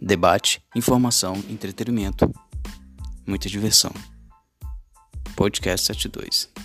debate, informação, entretenimento, muita diversão. Podcast 72